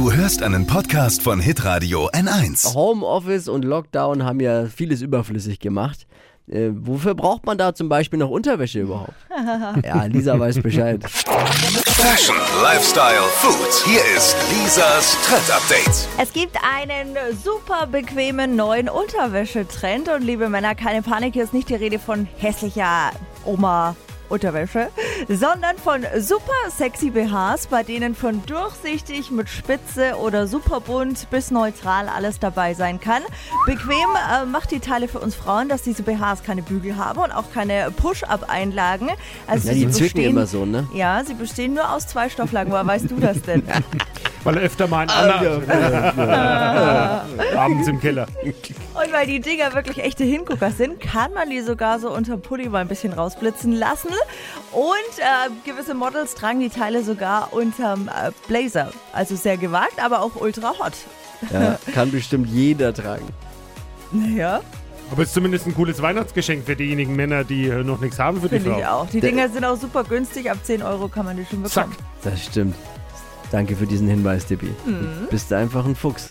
Du hörst einen Podcast von Hitradio N1. Homeoffice und Lockdown haben ja vieles überflüssig gemacht. Äh, wofür braucht man da zum Beispiel noch Unterwäsche überhaupt? ja, Lisa weiß Bescheid. Fashion, Lifestyle, Food. Hier ist Lisas Trend Update. Es gibt einen super bequemen neuen Unterwäschetrend und liebe Männer, keine Panik, hier ist nicht die Rede von hässlicher Oma Unterwäsche, sondern von super sexy BHs, bei denen von durchsichtig mit Spitze oder super bunt bis neutral alles dabei sein kann. Bequem äh, macht die Teile für uns Frauen, dass diese BHs keine Bügel haben und auch keine Push-Up-Einlagen. Also Ja, sie die zwicken bestehen, immer so, ne? Ja, sie bestehen nur aus zwei Stofflagen. Woher weißt du das denn? Weil er öfter mal einen anderen abends im Keller. Und weil die Dinger wirklich echte Hingucker sind, kann man die sogar so unterm Pulli mal ein bisschen rausblitzen lassen. Und äh, gewisse Models tragen die Teile sogar unterm äh, Blazer. Also sehr gewagt, aber auch ultra hot. Ja, kann bestimmt jeder tragen. Naja, Aber es ist zumindest ein cooles Weihnachtsgeschenk für diejenigen Männer, die äh, noch nichts haben für die finde Frau. ich auch. Die Dinger sind auch super günstig. Ab 10 Euro kann man die schon Zack. bekommen. Das stimmt. Danke für diesen Hinweis, Tippi. Mhm. Bist einfach ein Fuchs.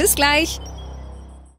Bis gleich.